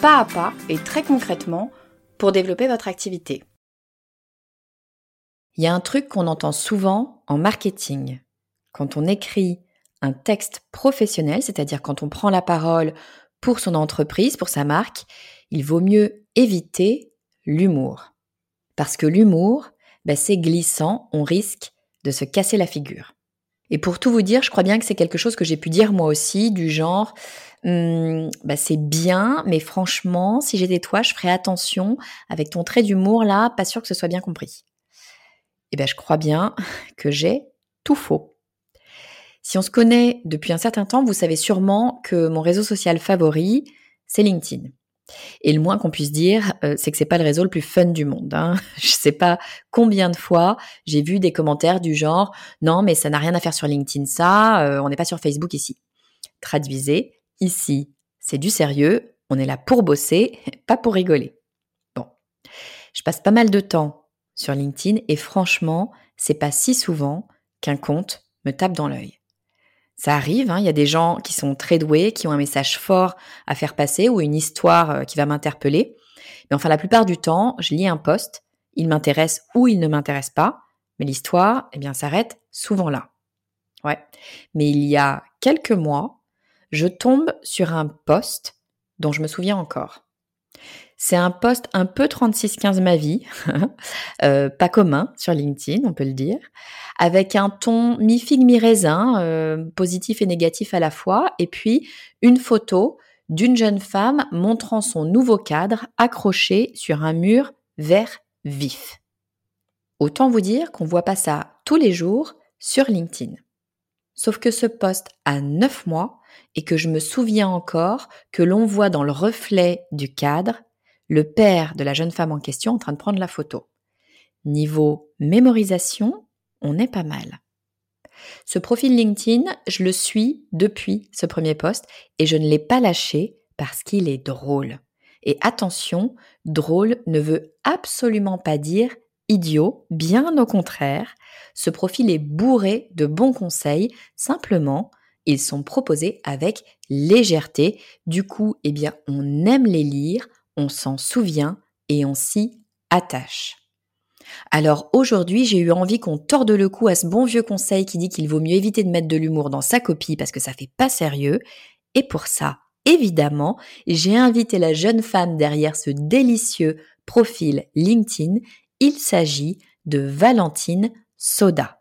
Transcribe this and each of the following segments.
pas à pas et très concrètement pour développer votre activité. Il y a un truc qu'on entend souvent en marketing. Quand on écrit un texte professionnel, c'est-à-dire quand on prend la parole pour son entreprise, pour sa marque, il vaut mieux éviter l'humour. Parce que l'humour, ben, c'est glissant, on risque de se casser la figure. Et pour tout vous dire, je crois bien que c'est quelque chose que j'ai pu dire moi aussi, du genre, hum, bah c'est bien, mais franchement, si j'étais toi, je ferais attention avec ton trait d'humour là, pas sûr que ce soit bien compris. Eh ben, je crois bien que j'ai tout faux. Si on se connaît depuis un certain temps, vous savez sûrement que mon réseau social favori, c'est LinkedIn. Et le moins qu'on puisse dire, euh, c'est que c'est pas le réseau le plus fun du monde. Hein. Je sais pas combien de fois j'ai vu des commentaires du genre non mais ça n'a rien à faire sur LinkedIn ça, euh, on n'est pas sur Facebook ici. Traduisez, ici c'est du sérieux, on est là pour bosser, pas pour rigoler. Bon, je passe pas mal de temps sur LinkedIn et franchement c'est pas si souvent qu'un compte me tape dans l'œil. Ça arrive, hein, il y a des gens qui sont très doués, qui ont un message fort à faire passer ou une histoire euh, qui va m'interpeller. Mais enfin, la plupart du temps, je lis un post, il m'intéresse ou il ne m'intéresse pas, mais l'histoire, eh bien, s'arrête souvent là. Ouais. Mais il y a quelques mois, je tombe sur un post dont je me souviens encore. C'est un post un peu 36-15 ma vie, euh, pas commun sur LinkedIn, on peut le dire, avec un ton mi-figue, mi-raisin, euh, positif et négatif à la fois, et puis une photo d'une jeune femme montrant son nouveau cadre accroché sur un mur vert vif. Autant vous dire qu'on voit pas ça tous les jours sur LinkedIn. Sauf que ce post a 9 mois et que je me souviens encore que l'on voit dans le reflet du cadre le père de la jeune femme en question en train de prendre la photo. Niveau mémorisation, on est pas mal. Ce profil LinkedIn, je le suis depuis ce premier poste et je ne l'ai pas lâché parce qu'il est drôle. Et attention, drôle ne veut absolument pas dire idiot, bien au contraire. Ce profil est bourré de bons conseils, simplement, ils sont proposés avec légèreté. Du coup, eh bien, on aime les lire, on s'en souvient et on s'y attache. Alors aujourd'hui, j'ai eu envie qu'on torde le cou à ce bon vieux conseil qui dit qu'il vaut mieux éviter de mettre de l'humour dans sa copie parce que ça fait pas sérieux. Et pour ça, évidemment, j'ai invité la jeune femme derrière ce délicieux profil LinkedIn. Il s'agit de Valentine Soda.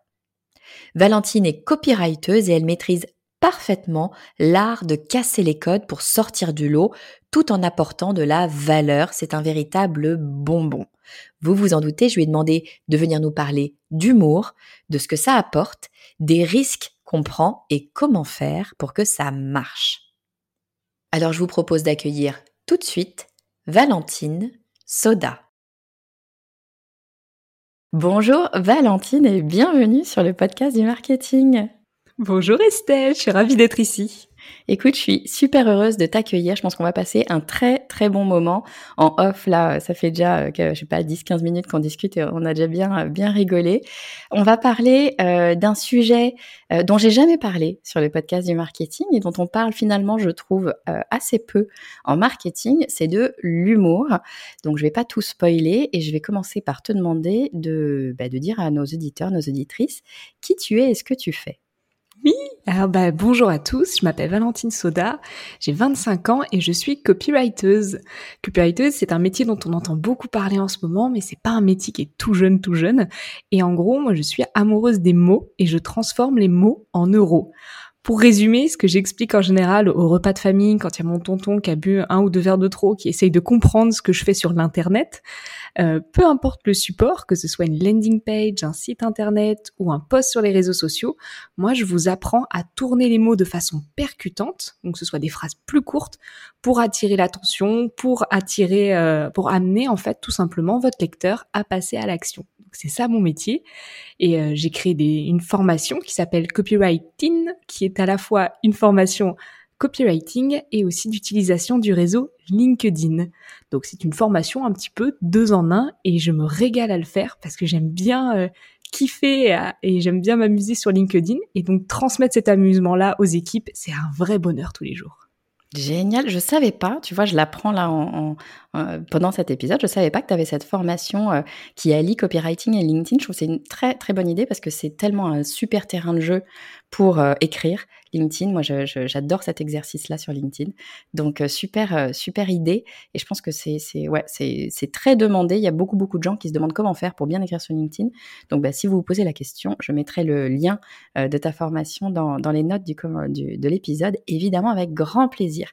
Valentine est copyrighteuse et elle maîtrise parfaitement l'art de casser les codes pour sortir du lot tout en apportant de la valeur. C'est un véritable bonbon. Vous vous en doutez, je lui ai demandé de venir nous parler d'humour, de ce que ça apporte, des risques qu'on prend et comment faire pour que ça marche. Alors je vous propose d'accueillir tout de suite Valentine Soda. Bonjour Valentine et bienvenue sur le podcast du marketing. Bonjour Estelle, je suis ravie d'être ici. Écoute, je suis super heureuse de t'accueillir. Je pense qu'on va passer un très très bon moment en off. Là, ça fait déjà, euh, je sais pas, 10-15 minutes qu'on discute et on a déjà bien bien rigolé. On va parler euh, d'un sujet euh, dont j'ai jamais parlé sur le podcast du marketing et dont on parle finalement, je trouve, assez peu en marketing. C'est de l'humour. Donc, je vais pas tout spoiler et je vais commencer par te demander de, bah, de dire à nos auditeurs, nos auditrices, qui tu es et ce que tu fais. Oui, alors bah, bonjour à tous, je m'appelle Valentine Soda, j'ai 25 ans et je suis copywriteuse. Copywriteuse, c'est un métier dont on entend beaucoup parler en ce moment, mais c'est pas un métier qui est tout jeune, tout jeune. Et en gros, moi je suis amoureuse des mots et je transforme les mots en euros. Pour résumer, ce que j'explique en général au repas de famille, quand il y a mon tonton qui a bu un ou deux verres de trop, qui essaye de comprendre ce que je fais sur l'internet, euh, peu importe le support, que ce soit une landing page, un site internet ou un post sur les réseaux sociaux, moi je vous apprends à tourner les mots de façon percutante, donc que ce soit des phrases plus courtes, pour attirer l'attention, pour attirer, euh, pour amener en fait tout simplement votre lecteur à passer à l'action. C'est ça mon métier. Et euh, j'ai créé une formation qui s'appelle Copywriting, qui est à la fois une formation copywriting et aussi d'utilisation du réseau LinkedIn. Donc c'est une formation un petit peu deux en un et je me régale à le faire parce que j'aime bien euh, kiffer et j'aime bien m'amuser sur LinkedIn et donc transmettre cet amusement-là aux équipes, c'est un vrai bonheur tous les jours. Génial, je savais pas, tu vois, je l'apprends là en, pendant cet épisode, je savais pas que tu avais cette formation euh, qui allie copywriting et LinkedIn. Je trouve que c'est une très très bonne idée parce que c'est tellement un super terrain de jeu pour euh, écrire. LinkedIn, moi j'adore cet exercice-là sur LinkedIn. Donc super super idée et je pense que c'est ouais très demandé. Il y a beaucoup beaucoup de gens qui se demandent comment faire pour bien écrire sur LinkedIn. Donc bah, si vous vous posez la question, je mettrai le lien de ta formation dans, dans les notes du, de l'épisode, évidemment avec grand plaisir.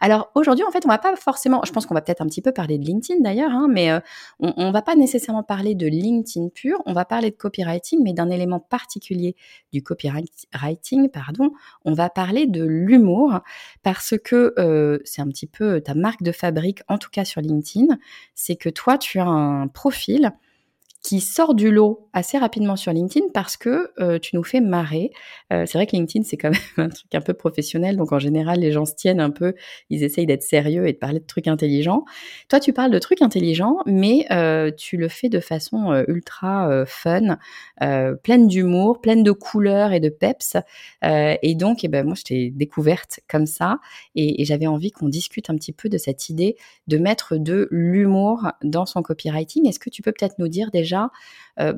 Alors aujourd'hui en fait on va pas forcément, je pense qu'on va peut-être un petit peu parler de LinkedIn d'ailleurs, hein, mais euh, on, ne va pas nécessairement parler de LinkedIn pur, on va parler de copywriting, mais d'un élément particulier du copywriting, pardon, on va parler de l'humour, parce que euh, c'est un petit peu ta marque de fabrique, en tout cas sur LinkedIn, c'est que toi, tu as un profil qui sort du lot assez rapidement sur LinkedIn parce que euh, tu nous fais marrer. Euh, c'est vrai que LinkedIn, c'est quand même un truc un peu professionnel, donc en général, les gens se tiennent un peu, ils essayent d'être sérieux et de parler de trucs intelligents. Toi, tu parles de trucs intelligents, mais euh, tu le fais de façon ultra fun, pleine d'humour, pleine de couleurs et de peps. et donc, eh ben, moi, je t'ai découverte comme ça, et, et j'avais envie qu'on discute un petit peu de cette idée de mettre de l'humour dans son copywriting. Est-ce que tu peux peut-être nous dire déjà euh,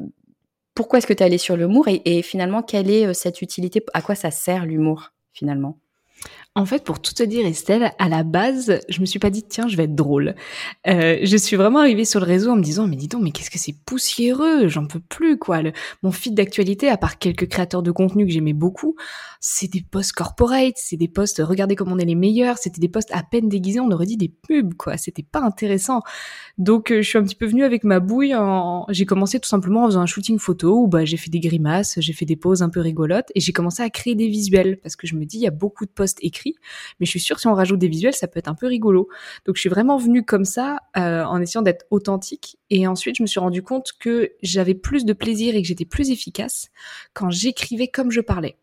pourquoi est-ce que tu es allé sur l'humour et, et, finalement quelle est euh, cette utilité, à quoi ça sert l'humour finalement? En fait, pour tout te dire, Estelle, à la base, je me suis pas dit tiens, je vais être drôle. Euh, je suis vraiment arrivée sur le réseau en me disant mais dis donc, mais qu'est-ce que c'est poussiéreux, j'en peux plus quoi. mon feed d'actualité, à part quelques créateurs de contenu que j'aimais beaucoup, c'est des posts corporate, c'est des posts regardez comme on est les meilleurs, c'était des posts à peine déguisés, on aurait dit des pubs quoi. C'était pas intéressant. Donc euh, je suis un petit peu venue avec ma bouille. J'ai commencé tout simplement en faisant un shooting photo où bah j'ai fait des grimaces, j'ai fait des poses un peu rigolotes et j'ai commencé à créer des visuels parce que je me dis il y a beaucoup de posts écrits mais je suis sûre si on rajoute des visuels, ça peut être un peu rigolo. Donc je suis vraiment venue comme ça, euh, en essayant d'être authentique. Et ensuite, je me suis rendu compte que j'avais plus de plaisir et que j'étais plus efficace quand j'écrivais comme je parlais.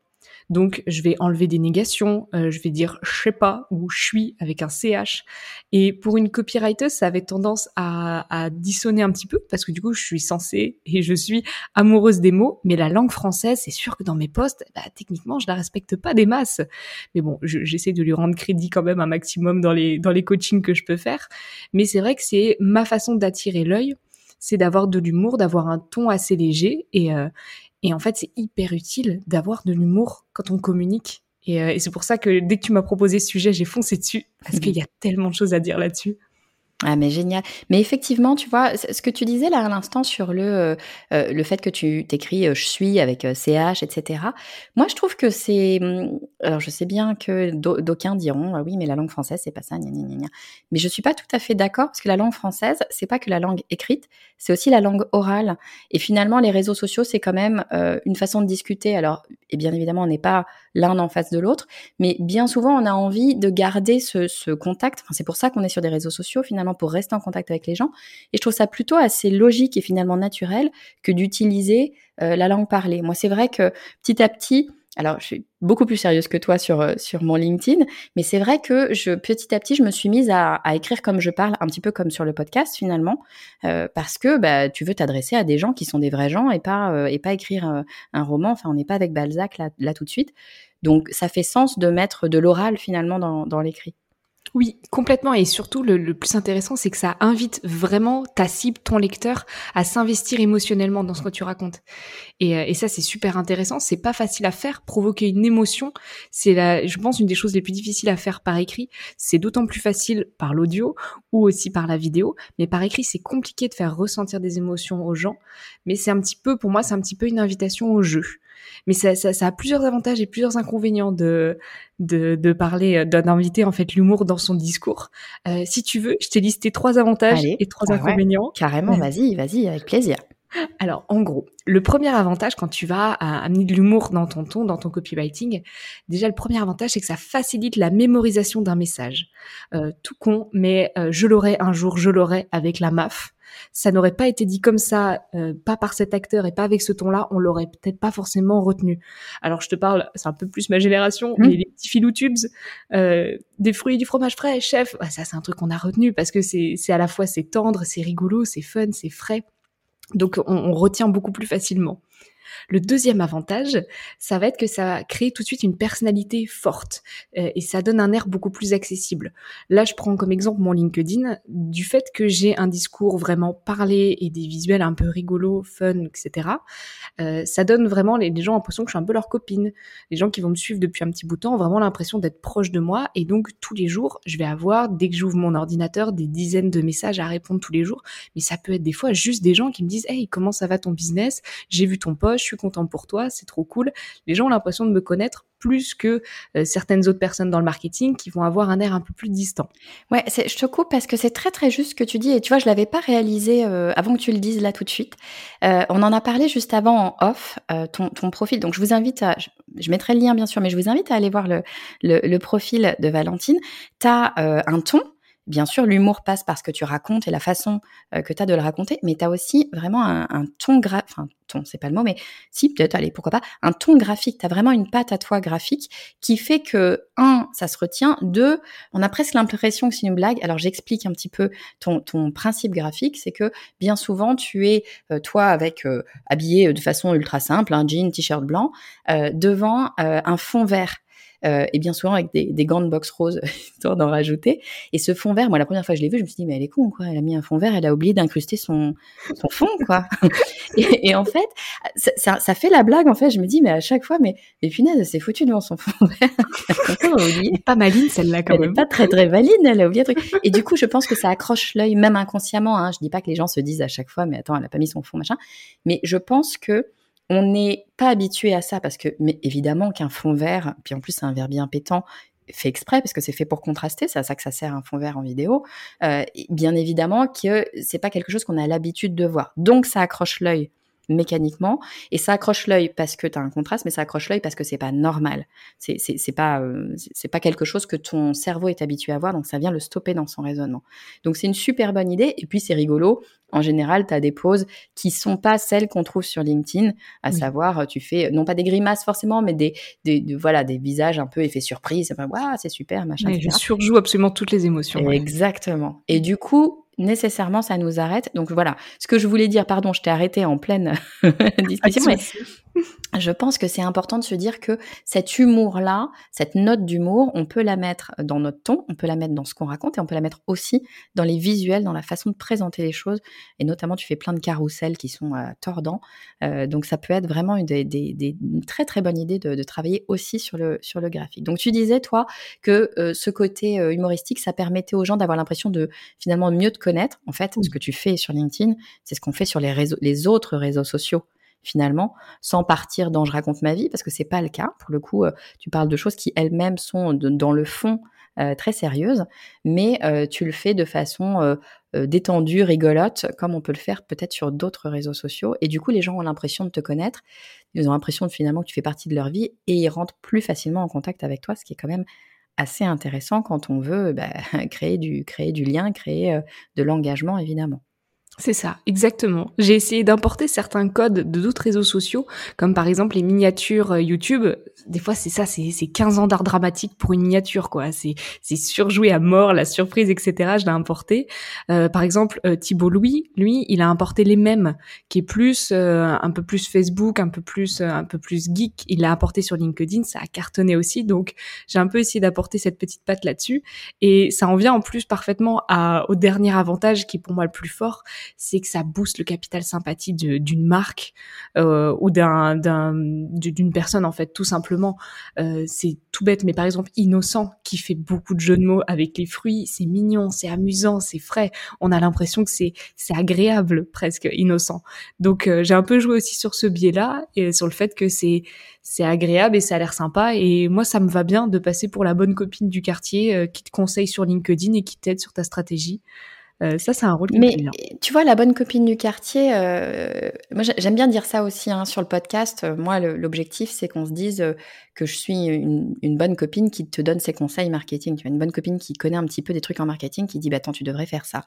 Donc, je vais enlever des négations, euh, je vais dire je sais pas ou je suis avec un ch. Et pour une copywriter, ça avait tendance à, à dissonner un petit peu parce que du coup, je suis censée et je suis amoureuse des mots, mais la langue française, c'est sûr que dans mes posts, bah, techniquement, je la respecte pas des masses. Mais bon, j'essaie de lui rendre crédit quand même un maximum dans les dans les coachings que je peux faire. Mais c'est vrai que c'est ma façon d'attirer l'œil c'est d'avoir de l'humour, d'avoir un ton assez léger et, euh, et en fait, c'est hyper utile d'avoir de l'humour quand on communique. Euh, et, c'est pour ça que dès que tu m'as proposé ce sujet, j'ai foncé dessus, parce qu'il y a tellement de choses à dire là-dessus. Ah mais génial. Mais effectivement, tu vois, ce que tu disais là à l'instant sur le euh, euh, le fait que tu t'écris je suis avec ch etc. Moi je trouve que c'est hum, alors je sais bien que d'aucuns diront ah oui mais la langue française c'est pas ça gna, gna, gna, mais je suis pas tout à fait d'accord parce que la langue française c'est pas que la langue écrite c'est aussi la langue orale et finalement les réseaux sociaux c'est quand même une façon de discuter alors et bien évidemment on n'est pas l'un en face de l'autre mais bien souvent on a envie de garder ce, ce contact enfin, c'est pour ça qu'on est sur des réseaux sociaux finalement pour rester en contact avec les gens. Et je trouve ça plutôt assez logique et finalement naturel que d'utiliser euh, la langue parlée. Moi, c'est vrai que petit à petit, alors je suis beaucoup plus sérieuse que toi sur, sur mon LinkedIn, mais c'est vrai que petit à petit, je me suis mise à, écrire comme je parle, un petit peu comme sur le podcast finalement, euh, parce que bah, tu veux t'adresser à des gens qui sont des vrais gens et pas, euh, et pas écrire euh, un roman, enfin on n'est pas avec Balzac là, là tout de suite. Donc ça fait sens de mettre de l'oral finalement dans, dans l'écrit. Oui, complètement. Et surtout, le, plus intéressant, c'est que ça invite vraiment ta cible, ton lecteur, à s'investir émotionnellement dans ce que tu racontes. Et, euh, et ça, c'est super intéressant. C'est pas facile à faire. Provoquer une émotion, c'est la, je pense, une des choses les plus difficiles à faire par écrit. C'est d'autant plus facile par l'audio ou aussi par la vidéo. Mais par écrit, c'est compliqué de faire ressentir des émotions aux gens. Mais c'est un petit peu, pour moi, c'est un petit peu une invitation au jeu. Mais ça, ça, ça, a plusieurs avantages et plusieurs inconvénients de, de, de parler, euh, d'inviter en fait l'humour dans son discours. Euh, si tu veux, je t'ai listé trois avantages et trois ah inconvénients. carrément, vas-y, vas-y, avec plaisir. Alors, en gros, le premier avantage quand tu vas amener de l'humour dans ton ton, dans ton copywriting, déjà le premier avantage, c'est que ça facilite la mémorisation d'un message. Euh, tout con, mais euh, je l'aurai un jour, je l'aurai avec la MAF ça n'aurait pas été dit comme ça, euh, pas par cet acteur et pas avec ce ton-là, on l'aurait peut-être pas forcément retenu. Alors je te parle, c'est un peu plus ma génération, mmh. mais les petits filou tubes, euh, des fruits, du fromage frais, chef, ça c'est un truc qu'on a retenu parce que c'est à la fois c'est tendre, c'est rigolo, c'est fun, c'est frais. Donc on retient beaucoup plus facilement. Le deuxième avantage, ça va être que ça crée tout de suite une personnalité forte euh, et ça donne un air beaucoup plus accessible. Là, je prends comme exemple mon LinkedIn du fait que j'ai un discours vraiment parlé et des visuels un peu rigolos, fun, etc. Euh, ça donne vraiment les, gens l'impression que je suis un peu leur copine. Les gens qui vont me suivre depuis un petit bout de temps ont vraiment l'impression d'être proches de moi et donc tous les jours, je vais avoir dès que j'ouvre mon ordinateur des dizaines de messages à répondre tous les jours. Mais ça peut être des fois juste des gens qui me disent Hey, comment ça va ton business? J'ai vu ton post, je suis content pour toi, c'est trop cool. Les gens ont l'impression de me connaître plus que euh, certaines autres personnes dans le marketing qui vont avoir un air un peu plus distant. Ouais, je te coupe parce que c'est très très juste ce que tu dis et tu vois, je l'avais pas réalisé euh, avant que tu le dises là tout de suite. Euh, on en a parlé juste avant en off, ton, ton, profil. Donc je vous invite à, je, mettrai le lien bien sûr, mais je vous invite à aller voir le, le, le profil de Valentine. Tu as un ton bien sûr, l'humour passe par ce que tu racontes et la façon euh, que tu as de le raconter, mais tu as aussi vraiment un, ton graphique, enfin, ton, c'est pas le mot, mais si, peut-être, allez, pourquoi pas, un ton graphique. Tu as vraiment une patte à toi graphique qui fait que, un, ça se retient, deux, on a presque l'impression que c'est une blague. Alors, j'explique un petit peu ton, ton principe graphique, c'est que bien souvent, tu es, euh, toi, avec, euh, habillé de façon ultra simple, un jean, t-shirt blanc, devant un fond vert euh, et bien souvent avec des, des gants de boxe rose, histoire d'en rajouter. Et ce fond vert, moi, la première fois que je l'ai vu, je me suis dit, mais elle est con, quoi. Elle a mis un fond vert, elle a oublié d'incruster son, son fond, quoi. et, et, en fait, ça, ça, fait la blague, en fait. Je me dis, mais à chaque fois, mais, mais punaise, elle s'est foutue devant son fond vert. elle pas maline, celle-là, quand elle même. Pas très, très maline, elle a oublié un truc. Et du coup, je pense que ça accroche l'œil, même inconsciemment, hein. Je dis pas que les gens se disent à chaque fois, mais attends, elle a pas mis son fond, machin. Mais je pense que on n'est pas habitué à ça parce que, mais évidemment qu'un fond vert, puis en plus c'est un verre bien pétant, fait exprès parce que c'est fait pour contraster, c'est à ça que ça sert un fond vert en vidéo. Euh, bien évidemment que c'est pas quelque chose qu'on a l'habitude de voir, donc ça accroche l'œil mécaniquement et ça accroche l'œil parce que tu as un contraste mais ça accroche l'œil parce que c'est pas normal c'est pas euh, c'est pas quelque chose que ton cerveau est habitué à voir donc ça vient le stopper dans son raisonnement donc c'est une super bonne idée et puis c'est rigolo en général, tu as des poses qui sont pas celles qu'on trouve sur LinkedIn, à savoir, tu fais non pas des grimaces forcément, mais des, des, voilà, des visages un peu effet surprise. c'est super, machin. je surjoue absolument toutes les émotions. Exactement. Et du coup, nécessairement ça nous arrête. Donc voilà, ce que je voulais dire, pardon, je t'ai arrêté en pleine discussion, mais je pense que c'est important de se dire que cet humour-là, cette note d'humour, on peut la mettre dans notre ton, on peut la mettre dans ce qu'on raconte et on peut la mettre aussi dans les visuels, dans la façon de présenter les choses. Et notamment, tu fais plein de carousels qui sont euh, tordants. Euh, donc ça peut être vraiment une, des, des, très très bonne idée de, de, travailler aussi sur le, sur le graphique. Donc tu disais, toi, que euh, ce côté humoristique, ça permettait aux gens d'avoir l'impression de finalement mieux te connaître. En fait, ce que tu fais sur LinkedIn, c'est ce qu'on fait sur les, réseaux, les autres réseaux sociaux finalement, sans partir dans je raconte ma vie, parce que c'est pas le cas. Pour le coup, euh, tu parles de choses qui elles-mêmes sont dans le fond euh, très sérieuses, mais euh, tu le fais de façon détendue, rigolote, comme on peut le faire peut-être sur d'autres réseaux sociaux. Et du coup, les gens ont l'impression de te connaître, ils ont l'impression finalement que tu fais partie de leur vie et ils rentrent plus facilement en contact avec toi, ce qui est quand même assez intéressant quand on veut bah, créer, du, créer du lien, créer de l'engagement, évidemment. C'est ça, exactement. J'ai essayé d'importer certains codes de d'autres réseaux sociaux, comme par exemple les miniatures euh, YouTube. Des fois, c'est ça, c'est 15 ans d'art dramatique pour une miniature, quoi. C'est surjoué à mort, la surprise, etc. Je l'ai importé. Euh, par exemple, euh, Thibault Louis, lui, il a importé les mêmes, qui est plus, un peu plus Facebook, un peu plus, un peu plus geek. Il l'a apporté sur LinkedIn, ça a cartonné aussi. Donc, j'ai un peu essayé d'apporter cette petite patte là-dessus. Et ça en vient en plus parfaitement à, au dernier avantage qui est pour moi le plus fort c'est que ça booste le capital sympathie d'une marque euh, ou d'un d'une personne en fait tout simplement. Euh, c'est tout bête, mais par exemple innocent qui fait beaucoup de jeux de mots avec les fruits, c'est mignon, c'est amusant, c'est frais. On a l'impression que c'est c'est agréable presque innocent. Donc euh, j'ai un peu joué aussi sur ce biais-là et sur le fait que c'est c'est agréable et ça a l'air sympa. Et moi, ça me va bien de passer pour la bonne copine du quartier qui te conseille sur LinkedIn et qui t'aide sur ta stratégie. Euh, ça, c'est un rôle Mais tu vois, la bonne copine du quartier, euh, moi j'aime bien dire ça aussi hein, sur le podcast. Moi, l'objectif, c'est qu'on se dise euh, que je suis une, bonne copine qui te donne ses conseils marketing. Tu vois, une bonne copine qui connaît un petit peu des trucs en marketing, qui dit, bah attends, tu devrais faire ça.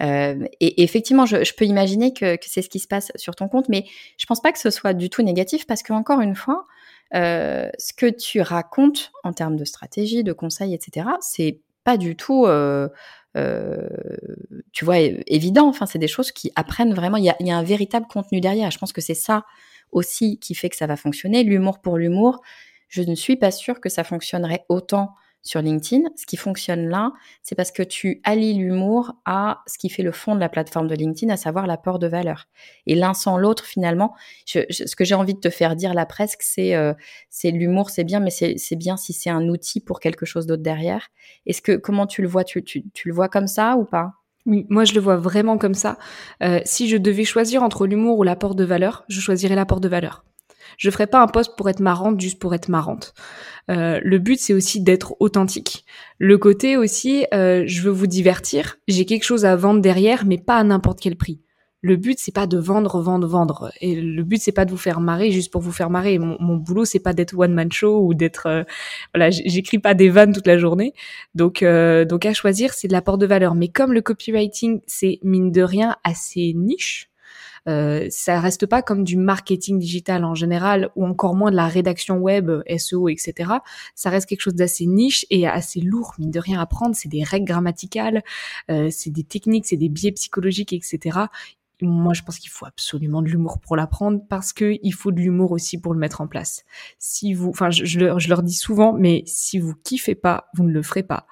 et, effectivement, je, peux imaginer que, c'est ce qui se passe sur ton compte, mais je pense pas que ce soit du tout négatif parce que encore une fois, ce que tu racontes en termes de stratégie, de conseils, etc., c'est pas du tout euh, tu vois, évident. Enfin, c'est des choses qui apprennent vraiment. Il y a, il y a un véritable contenu derrière. Je pense que c'est ça aussi qui fait que ça va fonctionner. L'humour pour l'humour, je ne suis pas sûre que ça fonctionnerait autant sur LinkedIn. Ce qui fonctionne là, c'est parce que tu allies l'humour à ce qui fait le fond de la plateforme de LinkedIn, à savoir l'apport de valeur. Et l'un sans l'autre, finalement, ce que j'ai envie de te faire dire là presque, c'est euh, c'est l'humour, c'est bien, mais c'est bien si c'est un outil pour quelque chose d'autre derrière. Est-ce que comment tu le vois? Tu, le vois comme ça ou pas? Oui, moi je le vois vraiment comme ça. Euh, si je devais choisir entre l'humour ou l'apport de valeur, je choisirais l'apport de valeur. Je ferai pas un poste pour être marrante juste pour être marrante. Euh, le but c'est aussi d'être authentique. Le côté aussi, euh, je veux vous divertir. J'ai quelque chose à vendre derrière, mais pas à n'importe quel prix. Le but c'est pas de vendre, vendre, vendre. Et le but c'est pas de vous faire marrer juste pour vous faire marrer. Mon, mon boulot c'est pas d'être one man show ou d'être, euh, voilà, j'écris pas des vannes toute la journée. Donc, euh, donc à choisir c'est de l'apport de valeur. Mais comme le copywriting c'est mine de rien assez niche, euh, ça reste pas comme du marketing digital en général ou encore moins de la rédaction web, SEO, etc. Ça reste quelque chose d'assez niche et assez lourd, mine de rien à apprendre. C'est des règles grammaticales, euh, c'est des techniques, c'est des biais psychologiques, etc. Moi, je pense qu'il faut absolument de l'humour pour l'apprendre parce que il faut de l'humour aussi pour le mettre en place. Si vous, enfin, je, je leur dis souvent, mais si vous kiffez pas, vous ne le ferez pas.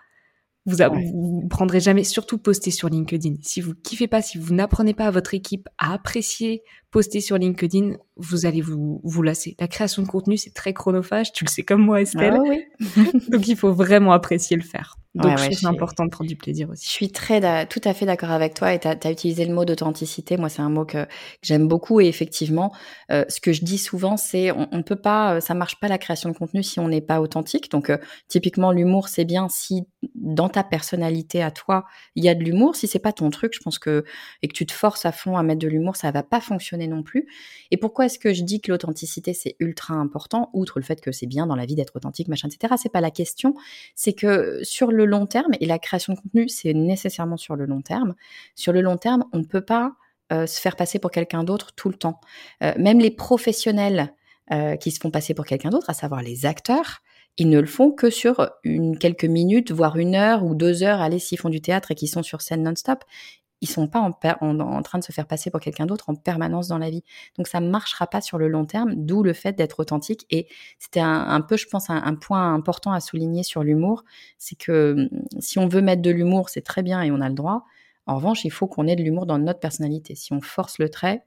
Vous, vous prendrez jamais, surtout poster sur LinkedIn. Si vous kiffez pas, si vous n'apprenez pas à votre équipe à apprécier poster sur LinkedIn, vous allez vous, vous lasser. La création de contenu, c'est très chronophage. Tu le sais comme moi, Estelle. Ah oui. Donc, il faut vraiment apprécier le faire. Donc, je c'est important de prendre du plaisir aussi. Je suis très, tout à fait d'accord avec toi et tu as, utilisé le mot d'authenticité. Moi, c'est un mot que, j'aime beaucoup et effectivement, euh, ce que je dis souvent, c'est on ne peut pas, euh, ça marche pas la création de contenu si on n'est pas authentique. Donc, euh, typiquement, l'humour, c'est bien si dans ta personnalité à toi, il y a de l'humour. Si c'est pas ton truc, je pense que, et que tu te forces à fond à mettre de l'humour, ça va pas fonctionner non plus. Et pourquoi est-ce que je dis que l'authenticité, c'est ultra important, outre le fait que c'est bien dans la vie d'être authentique, machin, etc. C'est pas la question. C'est que sur le long terme, et la création de contenu, c'est nécessairement sur le long terme, sur le long terme, on ne peut pas euh, se faire passer pour quelqu'un d'autre tout le temps. Euh, même les professionnels euh, qui se font passer pour quelqu'un d'autre, à savoir les acteurs, ils ne le font que sur une quelques minutes, voire une heure ou deux heures. Allez, s'ils font du théâtre et qu'ils sont sur scène non-stop, ils sont pas en, en, train de se faire passer pour quelqu'un d'autre en permanence dans la vie. Donc ça ne marchera pas sur le long terme, d'où le fait d'être authentique. Et c'était un, peu, je pense, un, point important à souligner sur l'humour, c'est que hum, si on veut mettre de l'humour, c'est très bien et on a le droit. En revanche, il faut qu'on ait de l'humour dans notre personnalité. Si on force le trait,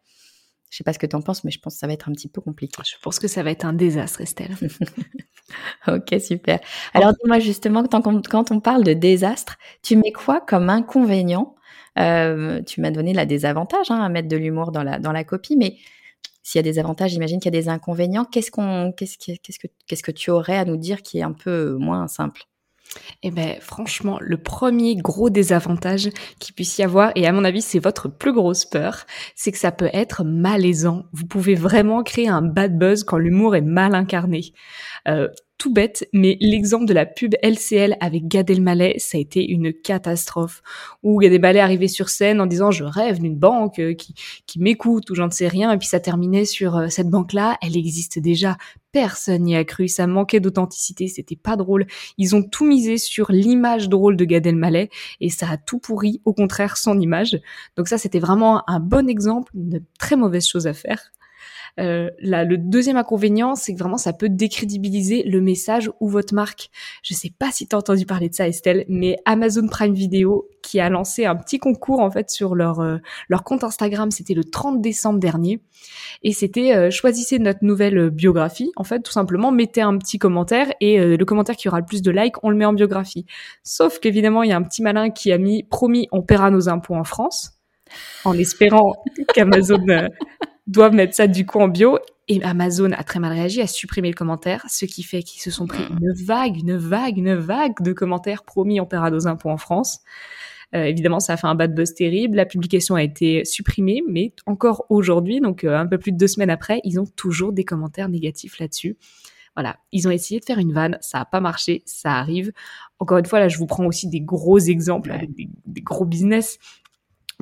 je sais pas ce que tu en penses, mais je pense que ça va être un petit peu compliqué. Je pense que ça va être un désastre, Estelle. ok, super. Alors, dis-moi justement, quand on parle de désastre, tu mets quoi comme inconvénient euh, tu m'as donné là des avantages hein, à mettre de l'humour dans la, dans la copie, mais s'il y a des avantages, j'imagine qu'il y a des inconvénients. Qu'est-ce qu'on, qu'est-ce, qu'est-ce que, qu'est-ce que tu aurais à nous dire qui est un peu moins simple? Eh ben, franchement, le premier gros désavantage qu'il puisse y avoir, et à mon avis, c'est votre plus grosse peur, c'est que ça peut être malaisant. Vous pouvez vraiment créer un bad buzz quand l'humour est mal incarné. Euh, tout bête, mais l'exemple de la pub LCL avec Gad Elmaleh, ça a été une catastrophe. Où Gad Elmaleh arrivait sur scène en disant je rêve d'une banque euh, qui, qui m'écoute ou j'en sais rien, et puis ça terminait sur euh, cette banque-là, elle existe déjà. Personne n'y a cru, ça manquait d'authenticité, c'était pas drôle. Ils ont tout misé sur l'image drôle de Gad Elmaleh et ça a tout pourri, au contraire, son image. Donc ça, c'était vraiment un bon exemple de très mauvaise chose à faire. Euh, là, le deuxième inconvénient, c'est que vraiment ça peut décrédibiliser le message ou votre marque. Je sais pas si tu as entendu parler de ça, Estelle, mais Amazon Prime Video qui a lancé un petit concours en fait sur leur euh, leur compte Instagram, c'était le 30 décembre dernier, et c'était euh, choisissez notre nouvelle biographie. En fait, tout simplement, mettez un petit commentaire et le commentaire qui aura le plus de likes, on le met en biographie. Sauf qu'évidemment, il y a un petit malin qui a mis promis on paiera nos impôts en France en espérant qu'Amazon doivent mettre ça du coup en bio. Et Amazon a très mal réagi, a supprimé le commentaire, ce qui fait qu'ils se sont pris mm. une vague, une vague, une vague de commentaires promis en paiera nos impôts en France. Euh, évidemment, ça a fait un bad buzz terrible. La publication a été supprimée, mais encore aujourd'hui, donc euh, un peu plus de deux semaines après, ils ont toujours des commentaires négatifs là-dessus. Voilà, ils ont essayé de faire une vanne, ça n'a pas marché, ça arrive. Encore une fois, là, je vous prends aussi des gros exemples avec des, des, gros business.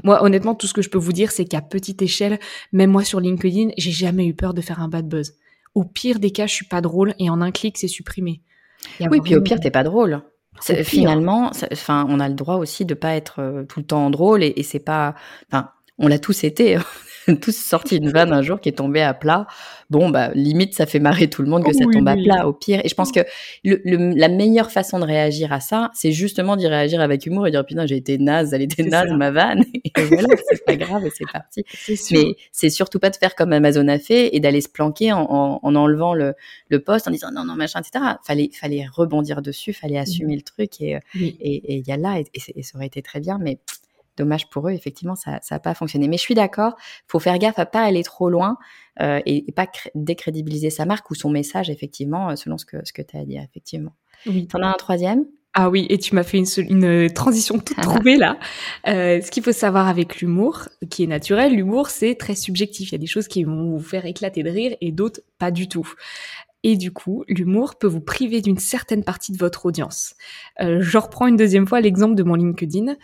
Moi, honnêtement, tout ce que je peux vous dire, c'est qu'à petite échelle, même moi sur LinkedIn, j'ai jamais eu peur de faire un bad buzz. Au pire des cas, je suis pas drôle et en un clic, c'est supprimé. Oui, puis au pire, t'es pas drôle. Finalement, enfin, on a le droit aussi de pas être euh, tout le temps drôle et, et c'est pas, enfin, on l'a tous été. Tous sorti une vanne un jour qui est tombée à plat. Bon, bah, limite, ça fait marrer tout le monde que ça tombe à plat, au pire. Et je pense que le, la meilleure façon de réagir à ça, c'est justement d'y réagir avec humour et dire, putain, j'ai été naze, elle était naze, ma vanne. Et voilà, c'est pas grave et c'est parti. Mais c'est surtout pas de faire comme Amazon a fait et d'aller se planquer en, en, en enlevant le, le poste, en disant non, non, machin, etc. Fallait, fallait rebondir dessus, fallait assumer le truc et, et, il y a là, et, et, ça aurait été très bien, mais dommage pour eux, effectivement, ça n'a pas fonctionné. Mais je suis d'accord, faut faire gaffe à pas aller trop loin euh, et, pas décrédibiliser sa marque ou son message, effectivement, euh, selon ce que, ce que tu as dit, effectivement. Oui. Tu en as un troisième? Ah oui, et tu m'as fait une, une, transition toute ah. trouvée là. Euh, ce qu'il faut savoir avec l'humour, qui est naturel, l'humour c'est très subjectif. Il y a des choses qui vont vous faire éclater de rire et d'autres pas du tout. Et du coup, l'humour peut vous priver d'une certaine partie de votre audience. Euh, je reprends une deuxième fois l'exemple de mon LinkedIn.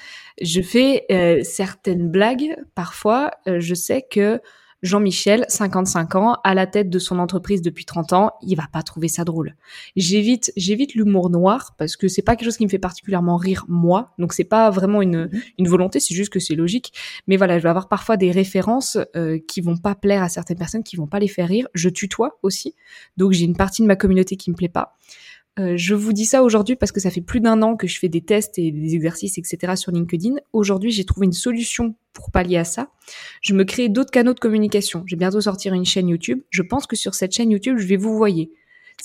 Je fais euh, certaines blagues. Parfois, euh, je sais que Jean-Michel, 55 ans, à la tête de son entreprise depuis 30 ans, il va pas trouver ça drôle. J'évite, j'évite l'humour noir parce que c'est pas quelque chose qui me fait particulièrement rire moi. Donc c'est pas vraiment une, mhm. une volonté, c'est juste que c'est logique. Mais voilà, je vais avoir parfois des références euh, qui vont pas plaire à certaines personnes, qui vont pas les faire rire. Je tutoie aussi. Donc j'ai une partie de ma communauté qui me plaît pas. Euh, je vous dis ça aujourd'hui parce que ça fait plus d'un an que je fais des tests et des exercices, etc. sur LinkedIn. Aujourd'hui, j'ai trouvé une solution pour pallier à ça. Je me crée d'autres canaux de communication. Je vais bientôt sortir une chaîne YouTube. Je pense que sur cette chaîne YouTube, je vais vous voyer.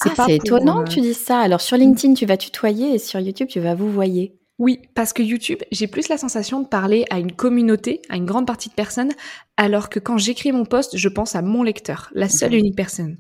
C'est ah, étonnant que tu dises ça. Alors sur LinkedIn, tu vas tutoyer et sur YouTube, tu vas vous voyer. Oui, parce que YouTube, j'ai plus la sensation de parler à une communauté, à une grande partie de personnes, alors que quand j'écris mon post, je pense à mon lecteur, la seule et unique personne.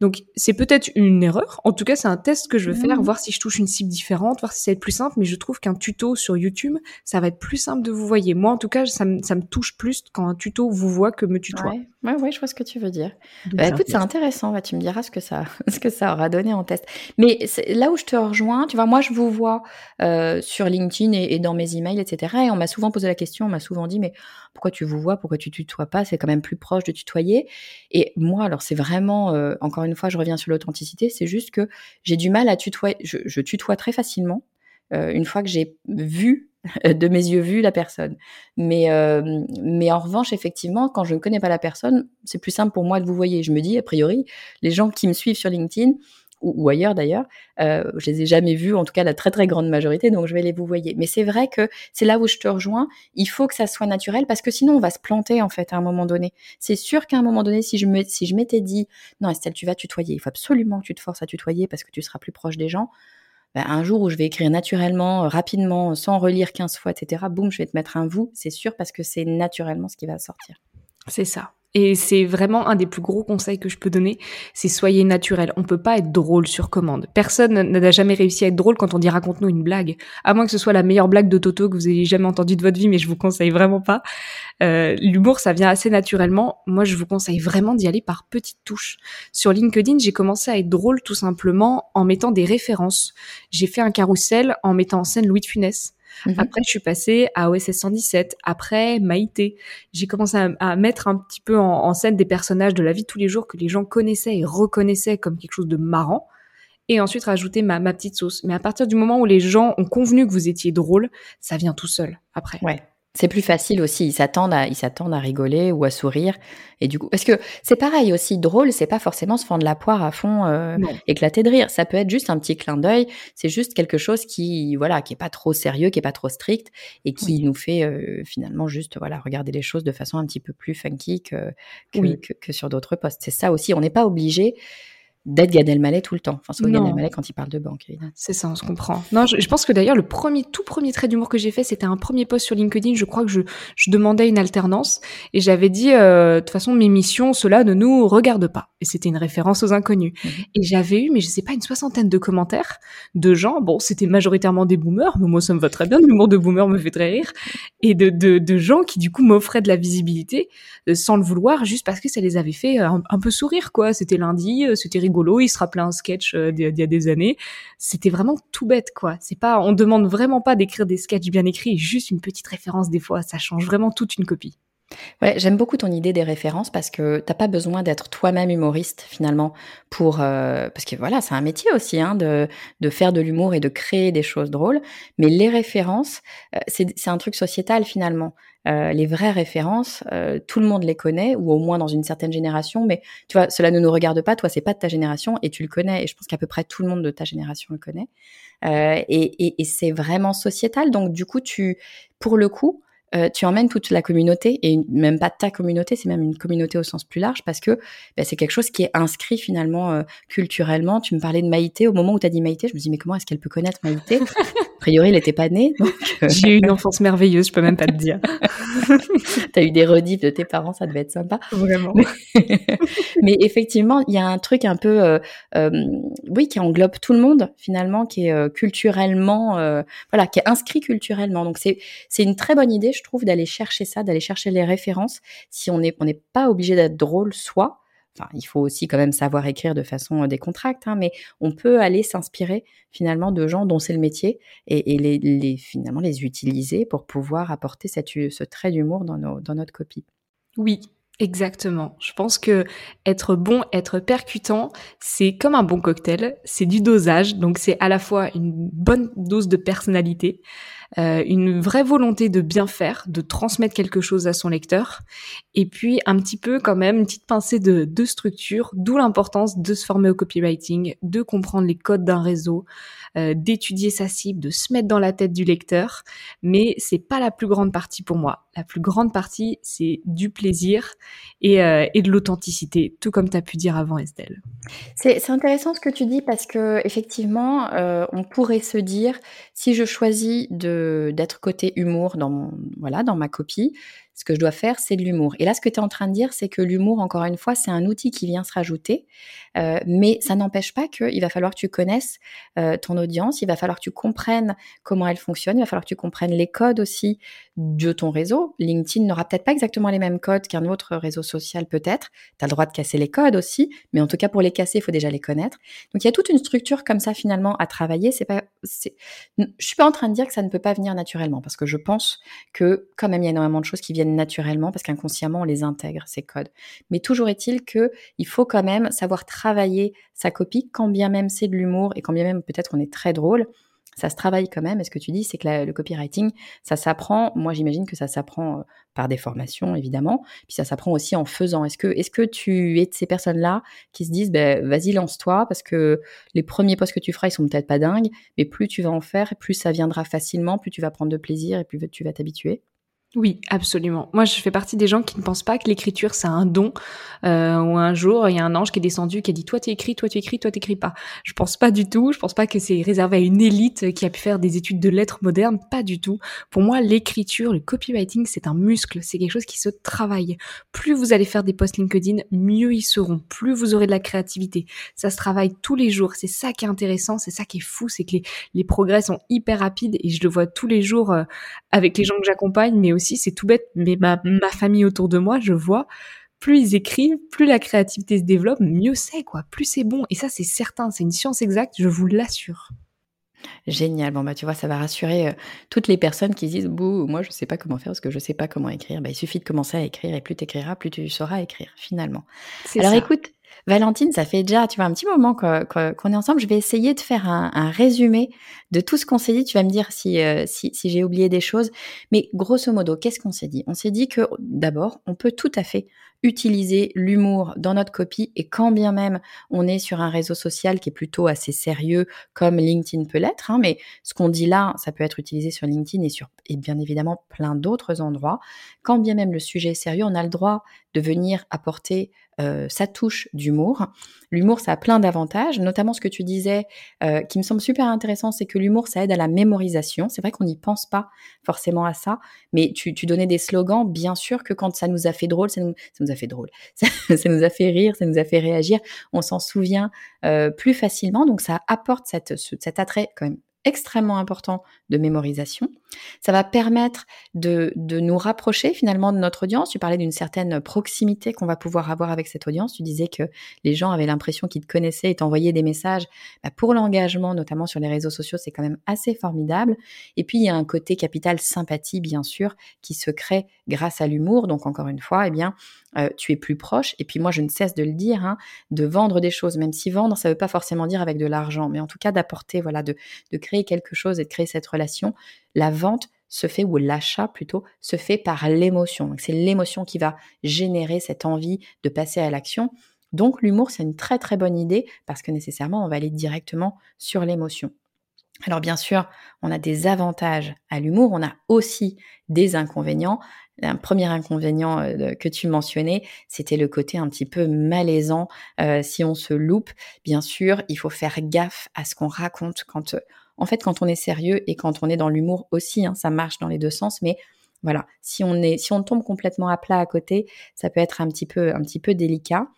Donc c'est peut-être une erreur. En tout cas, c'est un test que je veux faire, mmh. voir si je touche une cible différente, voir si ça va être plus simple. Mais je trouve qu'un tuto sur YouTube, ça va être plus simple de vous voyer. Moi, en tout cas, ça, me, ça me touche plus quand un tuto vous voit que me tutoie. Ouais, ouais, je vois ce que tu veux dire. bah, écoute, c'est intéressant. Bah, tu me diras ce que ça, ce que ça aura donné en test. Mais là où je te rejoins, tu vois, moi, je vous vois euh, sur LinkedIn et, dans mes emails, etc. Et on m'a souvent posé la question, on m'a souvent dit, mais pourquoi tu vous vois, pourquoi tu tutoies pas? C'est quand même plus proche de tutoyer. Et moi, alors, c'est vraiment, euh, encore une fois, je reviens sur l'authenticité. C'est juste que j'ai du mal à tutoyer. Je, je tutoie très facilement. Euh, une fois que j'ai vu de mes yeux vus la personne. Mais, euh, mais en revanche, effectivement, quand je ne connais pas la personne, c'est plus simple pour moi de vous voyer. Je me dis, a priori, les gens qui me suivent sur LinkedIn, ou, ailleurs d'ailleurs, euh, je les ai jamais vus, en tout cas la très très grande majorité, donc je vais les vous voyer. Mais c'est vrai que c'est là où je te rejoins, il faut que ça soit naturel, parce que sinon on va se planter en fait à un moment donné. C'est sûr qu'à un moment donné, si je me, si je m'étais dit, non Estelle, tu vas tutoyer, il faut absolument que tu te forces à tutoyer parce que tu seras plus proche des gens, bah, un jour où je vais écrire naturellement, euh, rapidement, sans relire 15 fois, etc., boum, je vais te mettre un vous, c'est sûr, parce que c'est naturellement ce qui va sortir. C'est ça. Et c'est vraiment un des plus gros conseils que je peux donner, c'est soyez naturel. On peut pas être drôle sur commande. Personne n'a jamais réussi à être drôle quand on dit raconte-nous une blague. À moins que ce soit la meilleure blague de Toto que vous ayez jamais entendue de votre vie, mais je vous conseille vraiment pas. Euh, L'humour, ça vient assez naturellement. Moi, je vous conseille vraiment d'y aller par petites touches. Sur LinkedIn, j'ai commencé à être drôle tout simplement en mettant des références. J'ai fait un carrousel en mettant en scène Louis de Funès. Mhm. Après, je suis passée à OSS 117. Après, Maïté. J'ai commencé à, mettre un petit peu en, scène des personnages de la vie de tous les jours que les gens connaissaient et reconnaissaient comme quelque chose de marrant. Et ensuite, rajouter ma, ma petite sauce. Mais à partir du moment où les gens ont convenu que vous étiez drôle, ça vient tout seul après. Ouais. C'est plus facile aussi, ils s'attendent à, ils s'attendent à rigoler ou à sourire. Et du coup, parce que c'est pareil aussi, drôle, c'est pas forcément se fendre la poire à fond, euh, éclater de rire. Ça peut être juste un petit clin d'œil. C'est juste quelque chose qui, voilà, qui est pas trop sérieux, qui est pas trop strict et qui nous fait euh, finalement juste, voilà, regarder les choses de façon un petit peu plus funky que, que, que sur d'autres postes. C'est ça aussi. On n'est pas obligé d'être Gad Elmaleh tout le temps. Enfin, soit Gad Elmaleh quand il parle de banque, évidemment. C'est ça, on se comprend. Non, je, pense que d'ailleurs, le premier, tout premier trait d'humour que j'ai fait, c'était un premier post sur LinkedIn. Je crois que je, je demandais une alternance et j'avais dit, euh, de toute façon, mes missions, cela ne nous regarde pas. Et c'était une référence aux inconnus. Mhm. Et j'avais eu, mais je sais pas, une soixantaine de commentaires de gens. Bon, c'était majoritairement des boomers, mais moi, ça me va très bien. L'humour de boomer me fait très rire. Et de, de, de gens qui, du coup, m'offraient de la visibilité euh, sans le vouloir, juste parce que ça les avait fait un, un peu sourire, quoi. C'était lundi, euh, c'était rigolo, il se rappelait un sketch euh, d'il y a des années. C'était vraiment tout bête, quoi. C'est pas, on demande vraiment pas d'écrire des sketchs bien écrits, juste une petite référence des fois, ça change vraiment toute une copie. Ouais, j'aime beaucoup ton idée des références parce que t'as pas besoin d'être toi-même humoriste finalement pour euh, parce que voilà c'est un métier aussi hein, de de faire de l'humour et de créer des choses drôles. Mais les références euh, c'est c'est un truc sociétal finalement. Euh, les vraies références, euh, tout le monde les connaît, ou au moins dans une certaine génération, mais tu vois, cela ne nous regarde pas, toi, c'est pas de ta génération, et tu le connais, et je pense qu'à peu près tout le monde de ta génération le connaît. Euh, et, et, et c'est vraiment sociétal, donc du coup, tu, pour le coup, euh, tu emmènes toute la communauté et même pas ta communauté, c'est même une communauté au sens plus large parce que bah, c'est quelque chose qui est inscrit finalement euh, culturellement. Tu me parlais de Maïté au moment où tu as dit Maïté, je me dis mais comment est-ce qu'elle peut connaître Maïté? Priori, elle n'était pas née. Euh, J'ai eu une enfance merveilleuse, je peux même pas te dire. tu as eu des rediffs de tes parents, ça devait être sympa. Vraiment. mais effectivement, il y a un truc un peu, oui, qui englobe tout le monde finalement, qui est culturellement, voilà, qui est inscrit culturellement. Donc c'est c'est une très bonne idée je trouve, d'aller chercher ça, d'aller chercher les références. Si on n'est on n'est pas obligé d'être drôle soi, Enfin, il faut aussi quand même savoir écrire de façon euh, décontracte, hein, mais on peut aller s'inspirer finalement de gens dont c'est le métier et, les, finalement les utiliser pour pouvoir apporter cette, ce trait d'humour dans, dans notre copie. Oui, Exactement. Je pense que être bon, être percutant, c'est comme un bon cocktail. C'est du dosage. Donc c'est à la fois une bonne dose de personnalité, euh, une vraie volonté de bien faire, de transmettre quelque chose à son lecteur, et puis un petit peu quand même une petite pincée de, structure, d'où l'importance de se former au copywriting, de comprendre les codes d'un réseau, euh, d'étudier sa cible, de se mettre dans la tête du lecteur, mais c'est pas la plus grande partie pour moi. La plus grande partie, c'est du plaisir et, euh, et de l'authenticité, tout comme tu as pu dire avant Estelle. C'est intéressant ce que tu dis parce que effectivement, on pourrait se dire si je choisis de d'être côté humour dans mon voilà dans ma copie, ce que je dois faire, c'est de l'humour. Et là, ce que tu es en train de dire, c'est que l'humour, encore une fois, c'est un outil qui vient se rajouter, euh, mais ça n'empêche pas qu'il va falloir que tu connaisses euh, ton audience, il va falloir que tu comprennes comment elle fonctionne, il va falloir que tu comprennes les codes aussi de ton réseau. LinkedIn n'aura peut-être pas exactement les mêmes codes qu'un autre réseau social peut-être. Tu as le droit de casser les codes aussi, mais en tout cas pour les casser, il faut déjà les connaître. Donc il y a toute une structure comme ça finalement à travailler. C'est pas, je suis pas en train de dire que ça ne peut pas venir naturellement, parce que je pense que quand même il y a énormément de choses qui viennent naturellement parce qu'inconsciemment on les intègre ces codes. Mais toujours est-il que il faut quand même savoir travailler sa copie, quand bien même c'est de l'humour et quand bien même peut-être on est très drôle, ça se travaille quand même. Et ce que tu dis, c'est que le copywriting, ça s'apprend. Moi, j'imagine que ça s'apprend euh, par des formations, évidemment. Puis ça s'apprend aussi en faisant. Est-ce que, est-ce que tu es de ces personnes-là qui se disent, ben, vas-y, lance-toi, parce que les premiers posts que tu feras, ils sont peut-être pas dingues, mais plus tu vas en faire, plus ça viendra facilement, plus tu vas prendre de plaisir et plus tu vas t'habituer? Oui, absolument. Moi, je fais partie des gens qui ne pensent pas que l'écriture, c'est un don, euh, ou un jour, il y a un ange qui est descendu, qui a dit, toi, tu écris, toi, tu écris, toi, t'écris pas. Je pense pas du tout. Je pense pas que c'est réservé à une élite qui a pu faire des études de lettres modernes. Pas du tout. Pour moi, l'écriture, le copywriting, c'est un muscle. C'est quelque chose qui se travaille. Plus vous allez faire des posts LinkedIn, mieux ils seront. Plus vous aurez de la créativité. Ça se travaille tous les jours. C'est ça qui est intéressant. C'est ça qui est fou. C'est que les, progrès sont hyper rapides et je le vois tous les jours euh, avec les gens que j'accompagne, mais aussi c'est tout bête, mais ma, ma famille autour de moi, je vois, plus ils écrivent, plus la créativité se développe, mieux c'est quoi, plus c'est bon. Et ça c'est certain, c'est une science exacte, je vous l'assure. Génial. Bon, bah, tu vois, ça va rassurer euh, toutes les personnes qui disent Bouh, moi, je sais pas comment faire parce que je sais pas comment écrire. Bah, il suffit de commencer à écrire et plus tu écriras, plus tu sauras écrire, finalement. Alors, écoute, Valentine, ça fait déjà, tu vois, un petit moment qu'on est ensemble. Je vais essayer de faire un, résumé de tout ce qu'on s'est dit. Tu vas me dire euh, si, si, j'ai oublié des choses. Mais grosso modo, qu'est-ce qu'on s'est dit? On s'est dit que d'abord, on peut tout à fait utiliser l'humour dans notre copie et quand bien même on est sur un réseau social qui est plutôt assez sérieux comme LinkedIn peut l'être, hein, mais ce qu'on dit là, ça peut être utilisé sur LinkedIn et sur et bien évidemment plein d'autres endroits. Quand bien même le sujet est sérieux, on a le droit de venir apporter euh, sa touche d'humour. L'humour, ça a plein d'avantages, notamment ce que tu disais, euh, qui me semble super intéressant, c'est que l'humour, ça aide à la mémorisation. C'est vrai qu'on n'y pense pas forcément à ça, mais tu, donnais des slogans, bien sûr que quand ça nous a fait drôle, ça nous, a fait drôle, ça, nous a fait rire, ça nous a fait réagir, on s'en souvient euh, plus facilement, donc ça apporte cette, cet attrait quand même extrêmement important de mémorisation. Ça va permettre de, de, nous rapprocher finalement de notre audience. Tu parlais d'une certaine proximité qu'on va pouvoir avoir avec cette audience. Tu disais que les gens avaient l'impression qu'ils te connaissaient et t'envoyaient des messages. Bah, pour l'engagement, notamment sur les réseaux sociaux, c'est quand même assez formidable. Et puis, il y a un côté capital sympathie, bien sûr, qui se crée grâce à l'humour. Donc, encore une fois, eh bien, euh, tu es plus proche. Et puis moi, je ne cesse de le dire, hein, de vendre des choses, même si vendre, ça ne veut pas forcément dire avec de l'argent, mais en tout cas d'apporter, voilà, de, de créer quelque chose et de créer cette relation. La vente se fait, ou l'achat plutôt, se fait par l'émotion. C'est l'émotion qui va générer cette envie de passer à l'action. Donc l'humour, c'est une très très bonne idée parce que nécessairement, on va aller directement sur l'émotion. Alors bien sûr, on a des avantages à l'humour, on a aussi des inconvénients. Un premier inconvénient euh, que tu mentionnais, c'était le côté un petit peu malaisant euh, si on se loupe. Bien sûr, il faut faire gaffe à ce qu'on raconte quand, en fait, quand on est sérieux et quand on est dans l'humour aussi. Hein, ça marche dans les deux sens, mais voilà, si on est, si on tombe complètement à plat à côté, ça peut être un petit peu, un petit peu délicat.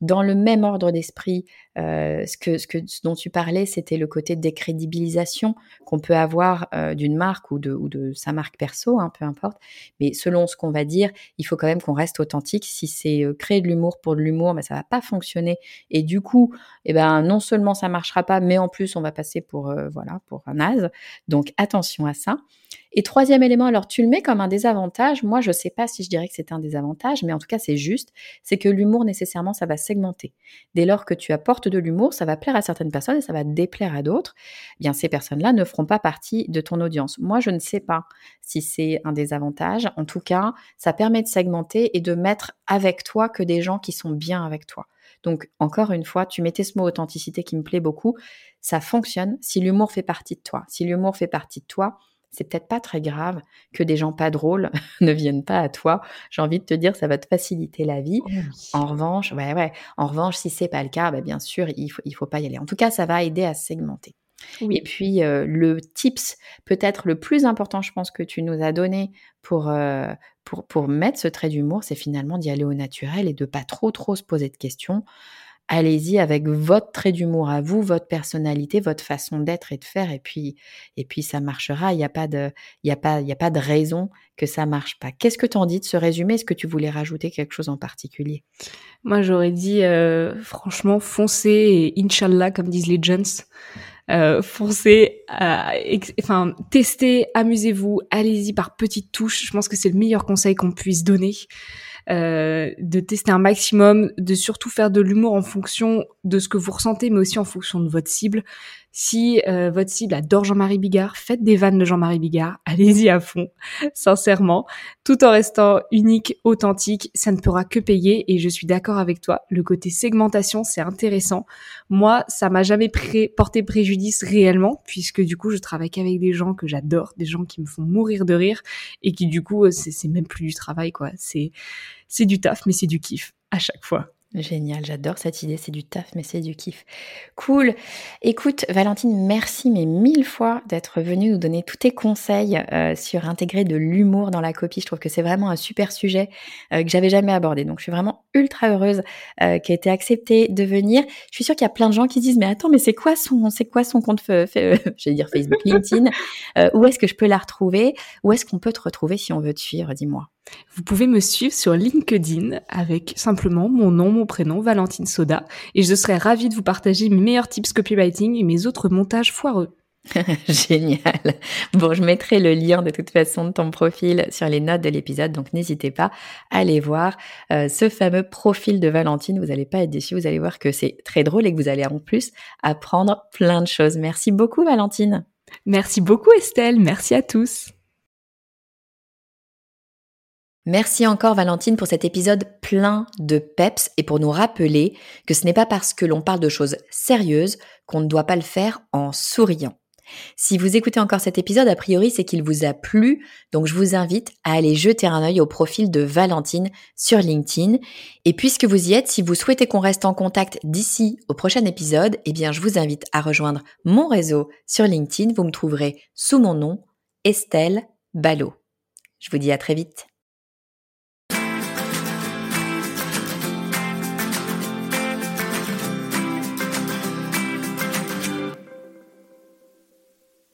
Dans le même ordre d'esprit, euh, ce, que, ce, que, dont tu parlais, c'était le côté décrédibilisation qu'on peut avoir euh, d'une marque ou de, ou de sa marque perso, hein, peu importe. Mais selon ce qu'on va dire, il faut quand même qu'on reste authentique. Si c'est euh, créer de l'humour pour de l'humour, ben, ça va pas fonctionner. Et du coup, eh ben non seulement ça marchera pas, mais en plus on va passer pour voilà pour un naze. Donc attention à ça. Et troisième élément, alors tu le mets comme un désavantage. Moi, je sais pas si je dirais que c'est un désavantage, mais en tout cas, c'est juste. C'est que l'humour, nécessairement, ça va segmenter. Dès lors que tu apportes de l'humour, ça va plaire à certaines personnes et ça va déplaire à d'autres. Eh bien, ces personnes-là ne feront pas partie de ton audience. Moi, je ne sais pas si c'est un désavantage. En tout cas, ça permet de segmenter et de mettre avec toi que des gens qui sont bien avec toi. Donc, encore une fois, tu mettais ce mot authenticité qui me plaît beaucoup. Ça fonctionne si l'humour fait partie de toi. Si l'humour fait partie de toi, c'est peut-être pas très grave que des gens pas drôles ne viennent pas à toi. J'ai envie de te dire, ça va te faciliter la vie. Oh en revanche, ouais, ouais. En revanche, si c'est pas le cas, bah, bien sûr, il faut, il faut pas y aller. En tout cas, ça va aider à segmenter. Et puis euh, le tips peut-être le plus important, je pense que tu nous as donné pour euh, pour pour mettre ce trait d'humour, c'est finalement d'y aller au naturel et de pas trop trop se poser de questions allez-y avec votre trait d'humour à vous, votre personnalité, votre façon d'être et de faire, et puis et puis ça marchera. Il n'y a pas de y a pas y a pas de raison que ça marche pas. Qu'est-ce que tu en dis de ce résumé? Est-ce que tu voulais rajouter quelque chose en particulier? Moi, j'aurais dit euh, franchement foncez et inshallah comme disent les gens. Euh, foncez, euh, enfin testez, amusez-vous, allez-y par petites touches. Je pense que c'est le meilleur conseil qu'on puisse donner. Euh, de tester un maximum, de surtout faire de l'humour en fonction de ce que vous ressentez, mais aussi en fonction de votre cible. Si euh, votre cible adore Jean-Marie Bigard, faites des vannes de Jean-Marie Bigard, allez-y à fond, sincèrement, tout en restant unique, authentique, ça ne pourra que payer et je suis d'accord avec toi, le côté segmentation, c'est intéressant. Moi, ça m'a jamais porté préjudice réellement puisque du coup, je travaille qu'avec des gens que j'adore, des gens qui me font mourir de rire et qui du coup, c'est même plus du travail quoi, c'est c'est du taf mais c'est du kiff à chaque fois. Génial, j'adore cette idée, c'est du taf, mais c'est du kiff. Cool. Écoute, Valentine, merci mais mille fois d'être venue nous donner tous tes conseils euh, sur intégrer de l'humour dans la copie. Je trouve que c'est vraiment un super sujet euh, que j'avais jamais abordé. Donc je suis vraiment ultra heureuse euh, qu'elle ait été acceptée de venir. Je suis sûre qu'il y a plein de gens qui disent mais attends, mais c'est quoi son, c'est quoi son compte, j'allais dire Facebook, LinkedIn? où est-ce que je peux la retrouver? Où est-ce qu'on peut te retrouver si on veut te suivre? Dis-moi. Vous pouvez me suivre sur LinkedIn avec simplement mon nom, mon prénom, Valentine Soda, et je serai ravie de vous partager mes meilleurs tips copywriting et mes autres montages foireux. Génial. Bon, je mettrai le lien de toute façon de ton profil sur les notes de l'épisode, donc n'hésitez pas à aller voir euh, ce fameux profil de Valentine. Vous n'allez pas être déçus, vous allez voir que c'est très drôle et que vous allez en plus apprendre plein de choses. Merci beaucoup Valentine. Merci beaucoup Estelle, merci à tous. Merci encore Valentine pour cet épisode plein de peps et pour nous rappeler que ce n'est pas parce que l'on parle de choses sérieuses qu'on ne doit pas le faire en souriant. Si vous écoutez encore cet épisode, a priori c'est qu'il vous a plu, donc je vous invite à aller jeter un œil au profil de Valentine sur LinkedIn. Et puisque vous y êtes, si vous souhaitez qu'on reste en contact d'ici au prochain épisode, eh bien je vous invite à rejoindre mon réseau sur LinkedIn. Vous me trouverez sous mon nom, Estelle Ballot. Je vous dis à très vite.